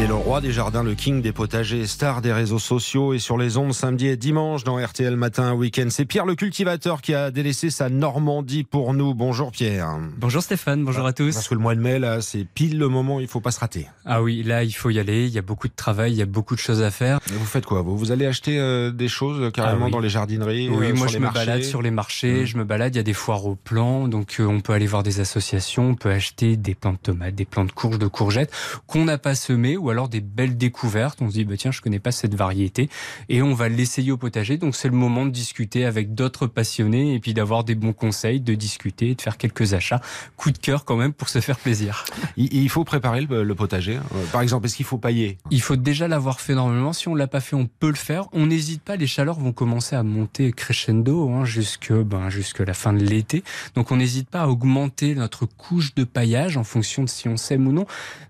Il est le roi des jardins, le king des potagers, star des réseaux sociaux et sur les ondes samedi et dimanche dans RTL Matin Week-end. C'est Pierre le cultivateur qui a délaissé sa Normandie pour nous. Bonjour Pierre. Bonjour Stéphane, bonjour à tous. Parce que le mois de mai, là, c'est pile le moment il faut pas se rater. Ah oui, là, il faut y aller. Il y a beaucoup de travail, il y a beaucoup de choses à faire. Et vous faites quoi vous, vous allez acheter euh, des choses euh, carrément Ah oui. dans les jardineries Oui, euh, moi je me marchés? balade sur les marchés, Mm. je me balade, il y a des foires au plan, donc euh, on peut aller voir des associations, on peut acheter des plants de tomates, des plants de courges, de courgettes qu'on n'a pas semés ou alors des belles découvertes. On se dit bah tiens, je connais pas cette variété et on va l'essayer au potager. Donc c'est le moment de discuter avec d'autres passionnés et puis d'avoir des bons conseils, de discuter, de faire quelques achats. Coup de cœur quand même pour se faire plaisir. Il, faut préparer le, le potager. hein. Euh, Par exemple, est-ce qu'il faut pailler? Il faut déjà l'avoir fait normalement. Si on l'a pas fait, on peut le faire. On n'hésite pas. Les chaleurs vont commencer à monter crescendo hein, jusque ben, jusque la fin de l'été. Donc on n'hésite pas à augmenter notre couche de paillage en fonction de si on sème ou non.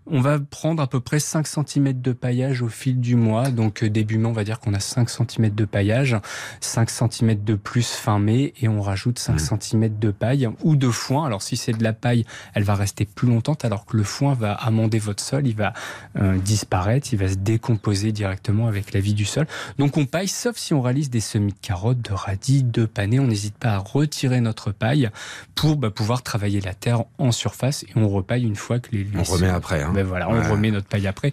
On va prendre à peu près 5 cm de paillage au fil du mois. Donc euh, début mai, on va dire qu'on a 5 cm de paillage, 5 cm de plus fin mai et on rajoute 5 cm de paille ou de foin. Alors si c'est de la paille, elle va rester plus longtemps alors que le foin va amender votre sol, il va euh, disparaître, il va se décomposer directement avec la vie du sol. Donc on paille, sauf si on réalise des semis de carottes, de radis, de panais. On n'hésite pas à retirer notre paille pour bah, pouvoir travailler la terre en surface et on repaille une fois que les On les- remet après. hein. Ben voilà, on Ouais. remet notre paille après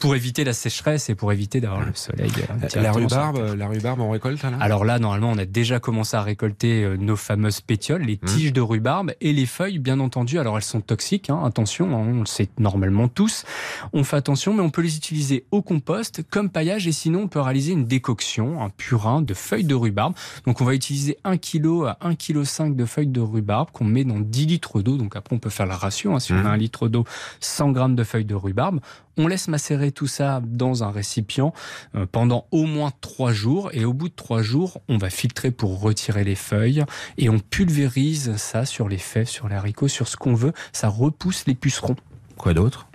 pour éviter la sécheresse et pour éviter d'avoir le soleil. euh, La rhubarbe, la rhubarbe, on récolte là Alors là, normalement, on a déjà commencé à récolter euh, nos fameuses pétioles, les tiges de rhubarbe et les feuilles, bien entendu. Alors elles sont toxiques, hein, attention, hein, on le sait normalement tous. On fait attention, mais on peut les utiliser au compost comme paillage et sinon on peut réaliser une décoction, un purin de feuilles de rhubarbe. Donc on va utiliser 1 kg à 1 kg 5 de feuilles de rhubarbe qu'on met dans 10 litres d'eau. Donc après on peut faire la ratio, hein, si on a un litre d'eau, 100 grammes de feuilles de rhubarbe. On laisse macérer tout ça dans un récipient euh, pendant au moins trois jours. Et au bout de trois jours, on va filtrer pour retirer les feuilles et on pulvérise ça sur les fèves, sur les haricots, sur ce qu'on veut. Ça repousse les pucerons. Quoi d'autre?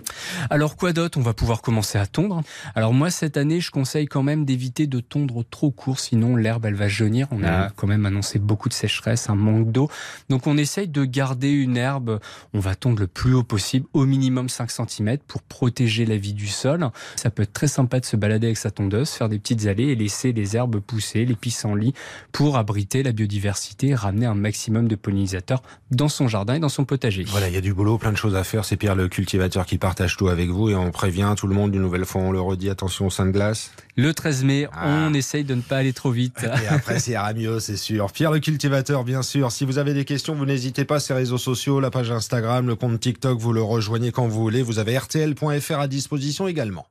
Alors quoi d'autre? On va pouvoir commencer à tondre. Alors moi cette année, je conseille quand même d'éviter de tondre trop court, sinon l'herbe elle va jaunir. On a Mhm. quand même annoncé beaucoup de sécheresse, un manque d'eau. Donc on essaye de garder une herbe, on va tondre le plus haut possible, au minimum 5 cm pour protéger la vie du sol. Ça peut être très sympa de se balader avec sa tondeuse, faire des petites allées et laisser les herbes pousser, les pissenlits pour abriter la biodiversité et ramener un maximum de pollinisateurs dans son jardin et dans son potager. Voilà, il y a du boulot, plein de choses à faire. C'est Pierre le cultivateur qui partage tout avec vous et on prévient tout le monde une nouvelle fois. On le redit, attention au sein de glace. Le 13 mai, Ah. on essaye de ne pas aller trop vite. Et après, c'est ira mieux, c'est sûr. Pierre le cultivateur, bien sûr. Si vous avez des questions, vous n'hésitez pas. Ces réseaux sociaux, la page Instagram, le compte TikTok, vous le rejoignez quand vous voulez. Vous avez RTL.fr à disposition également.